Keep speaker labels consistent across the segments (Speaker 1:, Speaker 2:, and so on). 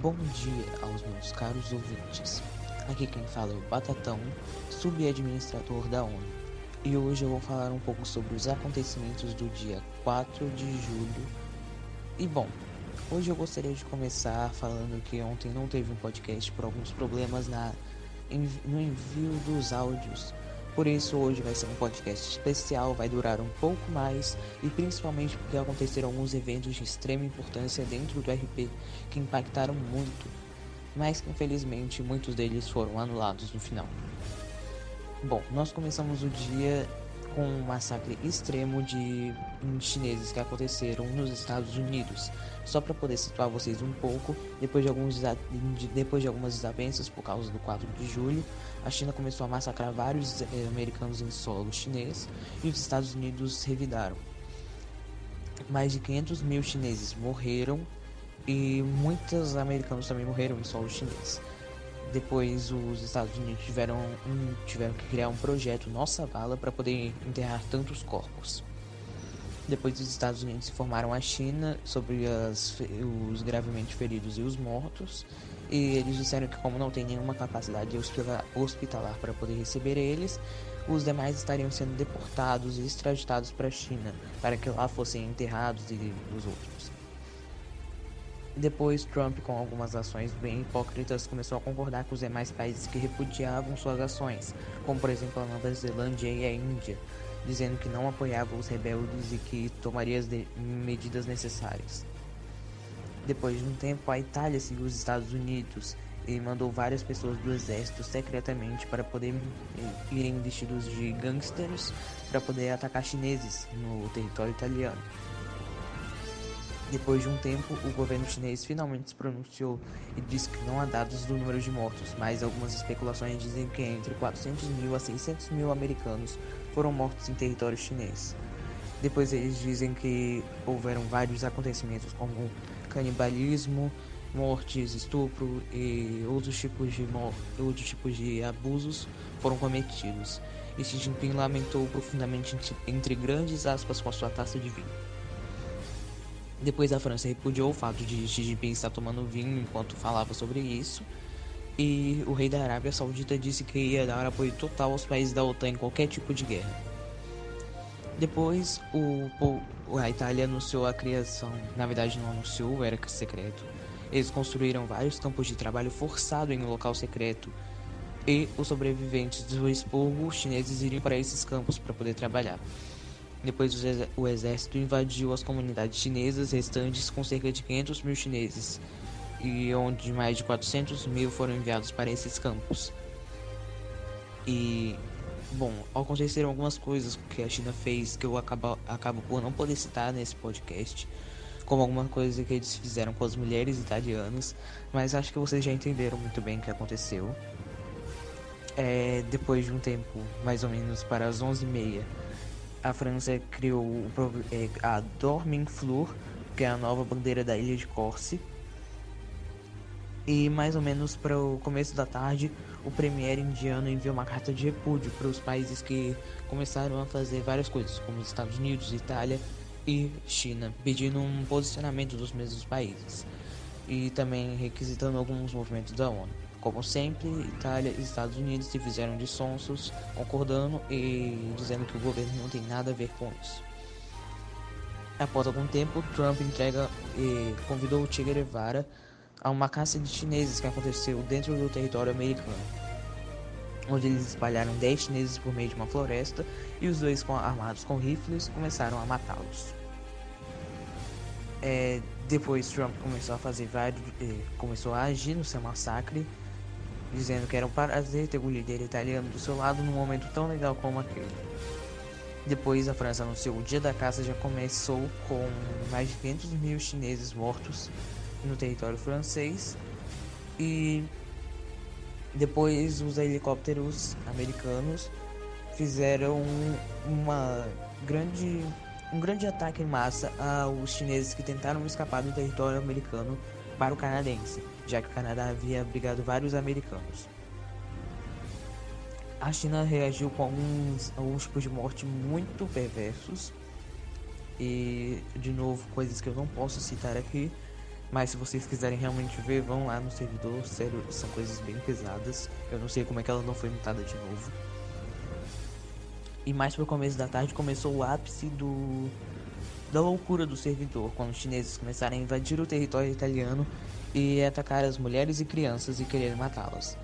Speaker 1: Bom dia aos meus caros ouvintes. Aqui quem fala é o Batatão, subadministrador da ONU. E hoje eu vou falar um pouco sobre os acontecimentos do dia 4 de julho. E bom, hoje eu gostaria de começar falando que ontem não teve um podcast por alguns problemas na, no envio dos áudios por isso hoje vai ser um podcast especial, vai durar um pouco mais e principalmente porque aconteceram alguns eventos de extrema importância dentro do RP que impactaram muito, mas que infelizmente muitos deles foram anulados no final. Bom, nós começamos o dia com um massacre extremo de chineses que aconteceram nos Estados Unidos. Só para poder situar vocês um pouco, depois de, alguns, depois de algumas desavenças por causa do 4 de julho, a China começou a massacrar vários eh, americanos em solo chinês e os Estados Unidos revidaram. Mais de 500 mil chineses morreram e muitos americanos também morreram em solo chinês. Depois os Estados Unidos tiveram, um, tiveram que criar um projeto Nossa Vala para poder enterrar tantos corpos. Depois os Estados Unidos informaram a China sobre as, os gravemente feridos e os mortos. E eles disseram que como não tem nenhuma capacidade hospitalar para poder receber eles, os demais estariam sendo deportados e extraditados para a China, para que lá fossem enterrados e os outros. Depois, Trump, com algumas ações bem hipócritas, começou a concordar com os demais países que repudiavam suas ações, como por exemplo a Nova Zelândia e a Índia, dizendo que não apoiava os rebeldes e que tomaria as medidas necessárias. Depois de um tempo, a Itália seguiu os Estados Unidos e mandou várias pessoas do exército secretamente para poder irem vestidos de gangsters para poder atacar chineses no território italiano. Depois de um tempo, o governo chinês finalmente se pronunciou e disse que não há dados do número de mortos, mas algumas especulações dizem que entre 400 mil a 600 mil americanos foram mortos em território chinês. Depois eles dizem que houveram vários acontecimentos como canibalismo, mortes, estupro e outros tipos de outros tipos de abusos foram cometidos. E Xi Jinping lamentou profundamente entre grandes aspas com a sua taça de vinho. Depois a França repudiou o fato de Xi Jinping estar tomando vinho enquanto falava sobre isso. E o rei da Arábia Saudita disse que ia dar apoio total aos países da OTAN em qualquer tipo de guerra. Depois, o, a Itália anunciou a criação, na verdade não anunciou, era secreto. Eles construíram vários campos de trabalho forçado em um local secreto e os sobreviventes do expurgo chineses iriam para esses campos para poder trabalhar. Depois o exército invadiu as comunidades chinesas restantes com cerca de 500 mil chineses, e onde mais de 400 mil foram enviados para esses campos. E, bom, aconteceram algumas coisas que a China fez que eu acabo, acabo por não poder citar nesse podcast, como alguma coisa que eles fizeram com as mulheres italianas, mas acho que vocês já entenderam muito bem o que aconteceu. É, depois de um tempo, mais ou menos para as 11h30, a França criou é, a Dorming Fleur, que é a nova bandeira da ilha de Corse. E mais ou menos para o começo da tarde, o premier indiano enviou uma carta de repúdio para os países que começaram a fazer várias coisas, como os Estados Unidos, Itália e China, pedindo um posicionamento dos mesmos países e também requisitando alguns movimentos da ONU. Como sempre, Itália e Estados Unidos se fizeram de sonsos, concordando e dizendo que o governo não tem nada a ver com isso. Após algum tempo, Trump entrega e convidou o Che Guevara a uma caça de chineses que aconteceu dentro do território americano, onde eles espalharam 10 chineses por meio de uma floresta e os dois armados com rifles começaram a matá-los. É, depois Trump começou a fazer vários, eh, começou a agir no seu massacre dizendo que era um prazer ter um líder italiano do seu lado num momento tão legal como aquele. Depois, a França anunciou o dia da caça já começou com mais de 500 mil chineses mortos no território francês e depois os helicópteros americanos fizeram uma grande um grande ataque em massa aos chineses que tentaram escapar do território americano para o canadense, já que o Canadá havia abrigado vários americanos. A China reagiu com alguns, alguns tipos de morte muito perversos e, de novo, coisas que eu não posso citar aqui, Mas se vocês quiserem realmente ver, vão lá no servidor. Sério, são coisas bem pesadas. Eu não sei como é que ela não foi mutada de novo. E mais pro começo da tarde começou o ápice do da loucura do servidor, quando os chineses começaram a invadir o território italiano e atacar as mulheres e crianças e querer matá-las.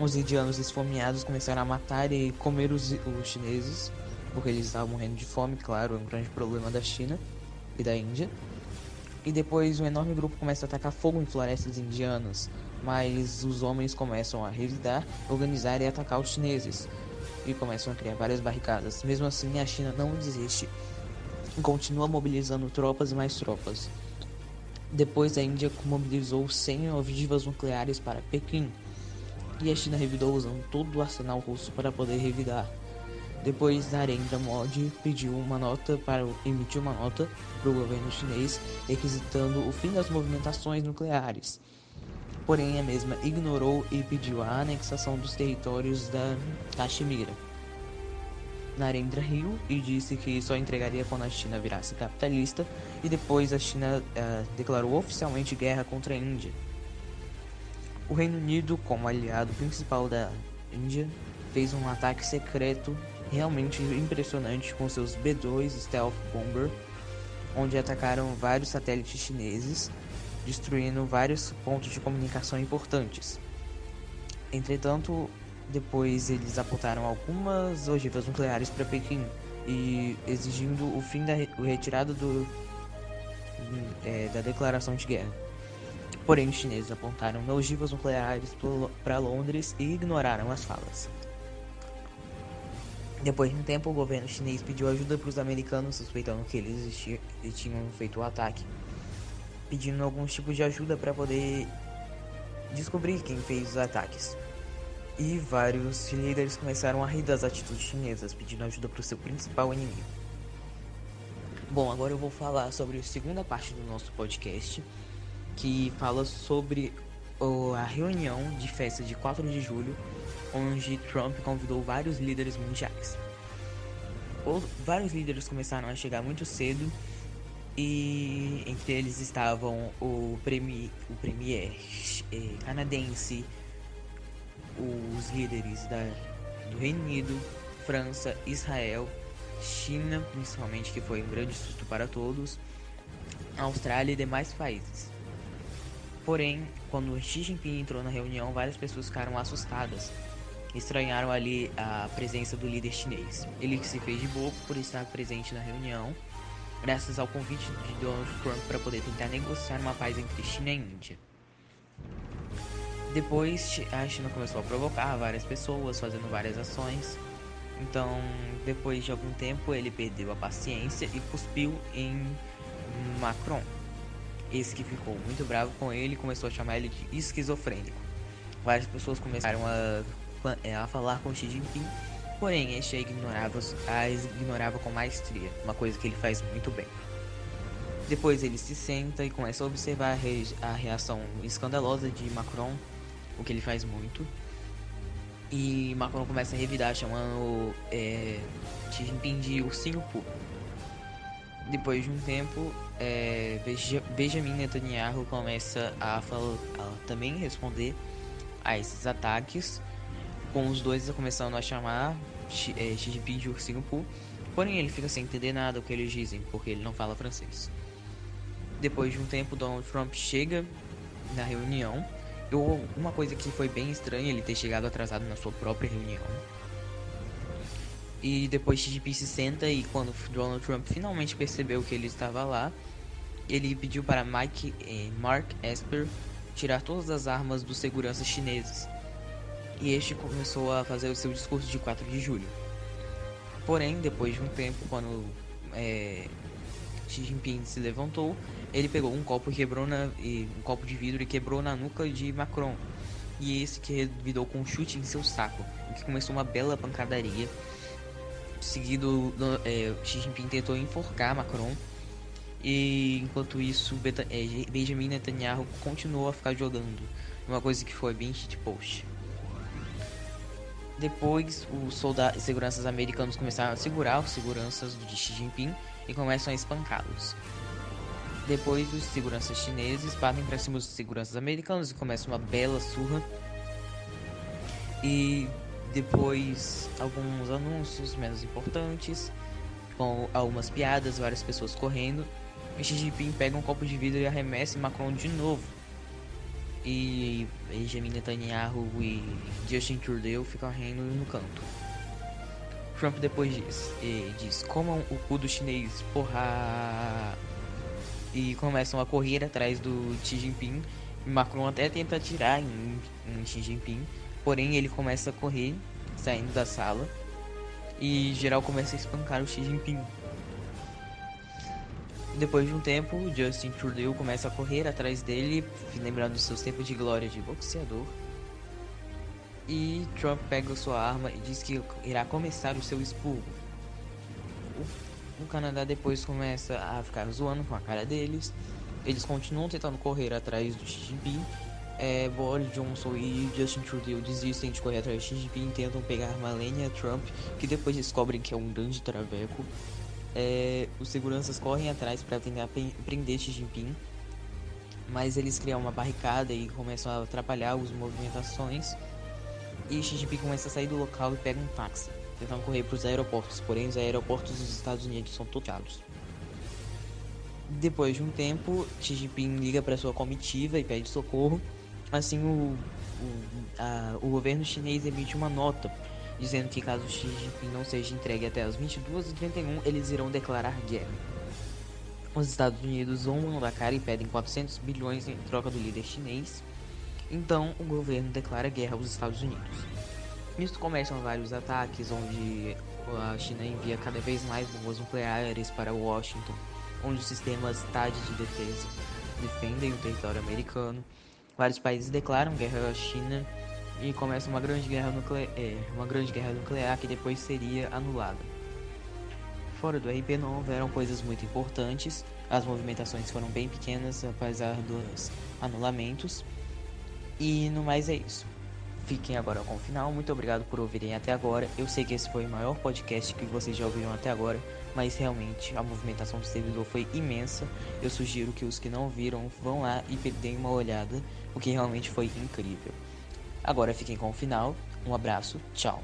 Speaker 1: Os indianos esfomeados começaram a matar e comer os, os chineses, porque eles estavam morrendo de fome, claro, é um grande problema da China e da Índia. E depois um enorme grupo começa a atacar fogo em florestas indianas, mas os homens começam a revidar, organizar e atacar os chineses e começam a criar várias barricadas. Mesmo assim, a China não desiste continua mobilizando tropas e mais tropas. Depois, a Índia mobilizou 100 ogivas nucleares para Pequim e a China revidou usando todo o arsenal russo para poder revidar. Depois, Narendra Modi pediu uma nota para emitir uma nota para o governo chinês requisitando o fim das movimentações nucleares. Porém, a mesma ignorou e pediu a anexação dos territórios da Caxemira. Narendra riu e disse que só entregaria quando a China virasse capitalista, e depois a China uh, declarou oficialmente guerra contra a Índia. O Reino Unido, como aliado principal da Índia, fez um ataque secreto realmente impressionante com seus B-2 Stealth Bomber, onde atacaram vários satélites chineses, destruindo vários pontos de comunicação importantes. Entretanto, depois eles apontaram algumas ogivas nucleares para Pequim e exigindo o fim da retirada do, é, da declaração de guerra. Porém, os chineses apontaram ogivas nucleares para Londres e ignoraram as falas. Depois de um tempo, o governo chinês pediu ajuda para os americanos, suspeitando que eles tinham feito o ataque, pedindo alguns tipos de ajuda para poder descobrir quem fez os ataques. E vários líderes começaram a rir das atitudes chinesas, pedindo ajuda para o seu principal inimigo. Bom, agora eu vou falar sobre a segunda parte do nosso podcast, que fala sobre a reunião de festa de 4 de julho onde Trump convidou vários líderes mundiais. vários líderes começaram a chegar muito cedo e entre eles estavam o, premi, o premier eh, canadense, os líderes da, do Reino Unido, França, Israel, China, principalmente, que foi um grande susto para todos, Austrália e demais países. Porém, quando Xi Jinping entrou na reunião, várias pessoas ficaram assustadas estranharam ali a presença do líder chinês. Ele se fez de bobo por estar presente na reunião, graças ao convite de Donald Trump para poder tentar negociar uma paz entre China e Índia. Depois, a China começou a provocar várias pessoas, fazendo várias ações. Então, depois de algum tempo, ele perdeu a paciência e cuspiu em Macron. Esse que ficou muito bravo com ele começou a chamar ele de esquizofrênico. Várias pessoas começaram a é, a falar com Xi Jinping, porém este a ignorava, a ignorava com maestria, uma coisa que ele faz muito bem. Depois ele se senta e começa a observar a reação escandalosa de Macron, o que ele faz muito. E Macron começa a revidar, chamando é, Xi Jinping de ursinho puro. Depois de um tempo, é, Benjamin Netanyahu começa a, a também responder a esses ataques com os dois começando a chamar Xi é, Jinping de ursinho Poo, porém ele fica sem entender nada o que eles dizem, porque ele não fala francês. Depois de um tempo, Donald Trump chega na reunião. Eu, uma coisa que foi bem estranha ele ter chegado atrasado na sua própria reunião. E depois Jinping se senta e quando Donald Trump finalmente percebeu que ele estava lá, ele pediu para Mike, eh, Mark Esper tirar todas as armas dos seguranças chineses e este começou a fazer o seu discurso de 4 de julho. Porém, depois de um tempo, quando é, Xi Jinping se levantou, ele pegou um copo e quebrou na, um copo de vidro e quebrou na nuca de Macron. E esse que revidou com um chute em seu saco, o que começou uma bela pancadaria. Seguido, é, Xi Jinping tentou enforcar Macron. E enquanto isso, Beta, é, Benjamin Netanyahu continuou a ficar jogando. Uma coisa que foi bem shitpost. Depois, os soldados seguranças americanos começaram a segurar os seguranças de Xi Jinping e começam a espancá-los. Depois os seguranças chineses partem para cima dos seguranças americanos e começa uma bela surra. E depois alguns anúncios menos importantes, com algumas piadas, várias pessoas correndo. E Xi Jinping pega um copo de vidro e arremessa em Macron de novo. E Benjamin Netanyahu e Justin Trudeau ficam rindo no canto. Trump depois diz, e diz, comam o cu do chinês, porra! E começam a correr atrás do Xi Jinping. Macron até tenta atirar em, em Xi Jinping, porém ele começa a correr, saindo da sala. E geral começa a espancar o Xi Jinping. Depois de um tempo, Justin Trudeau começa a correr atrás dele, lembrando seus tempos de glória de boxeador. E Trump pega sua arma e diz que irá começar o seu expurgo. O Canadá depois começa a ficar zoando com a cara deles. Eles continuam tentando correr atrás do Xi Jinping. É, Boris Johnson e Justin Trudeau desistem de correr atrás do Xi Jinping e tentam pegar Melania Trump, que depois descobrem que é um grande traveco é, os seguranças correm atrás para tentar prender Xi Jinping, mas eles criam uma barricada e começam a atrapalhar as movimentações. E Xi Jinping começa a sair do local e pega um táxi, tentando correr para os aeroportos, porém os aeroportos dos Estados Unidos são tocados. Depois de um tempo, Xi Jinping liga para sua comitiva e pede socorro. Assim, o, o, a, o governo chinês emite uma nota dizendo que caso Xi Jinping não seja entregue até as 22h31, eles irão declarar guerra. Os Estados Unidos zombam da cara e pedem 400 bilhões em troca do líder chinês. Então, o governo declara guerra aos Estados Unidos. Nisso começam vários ataques, onde a China envia cada vez mais bombas nucleares para Washington, onde os sistemas TAD de defesa defendem o território americano. Vários países declaram guerra à China e começa uma grande guerra nuclear, é, uma grande guerra nuclear que depois seria anulada. Fora do RP não houveram coisas muito importantes, as movimentações foram bem pequenas apesar dos anulamentos. E no mais é isso. Fiquem agora com o final. Muito obrigado por ouvirem até agora. Eu sei que esse foi o maior podcast que vocês já ouviram até agora, mas realmente a movimentação do servidor foi imensa. Eu sugiro que os que não viram vão lá e deem uma olhada, o que realmente foi incrível. Agora fiquem com o final. Um abraço, tchau.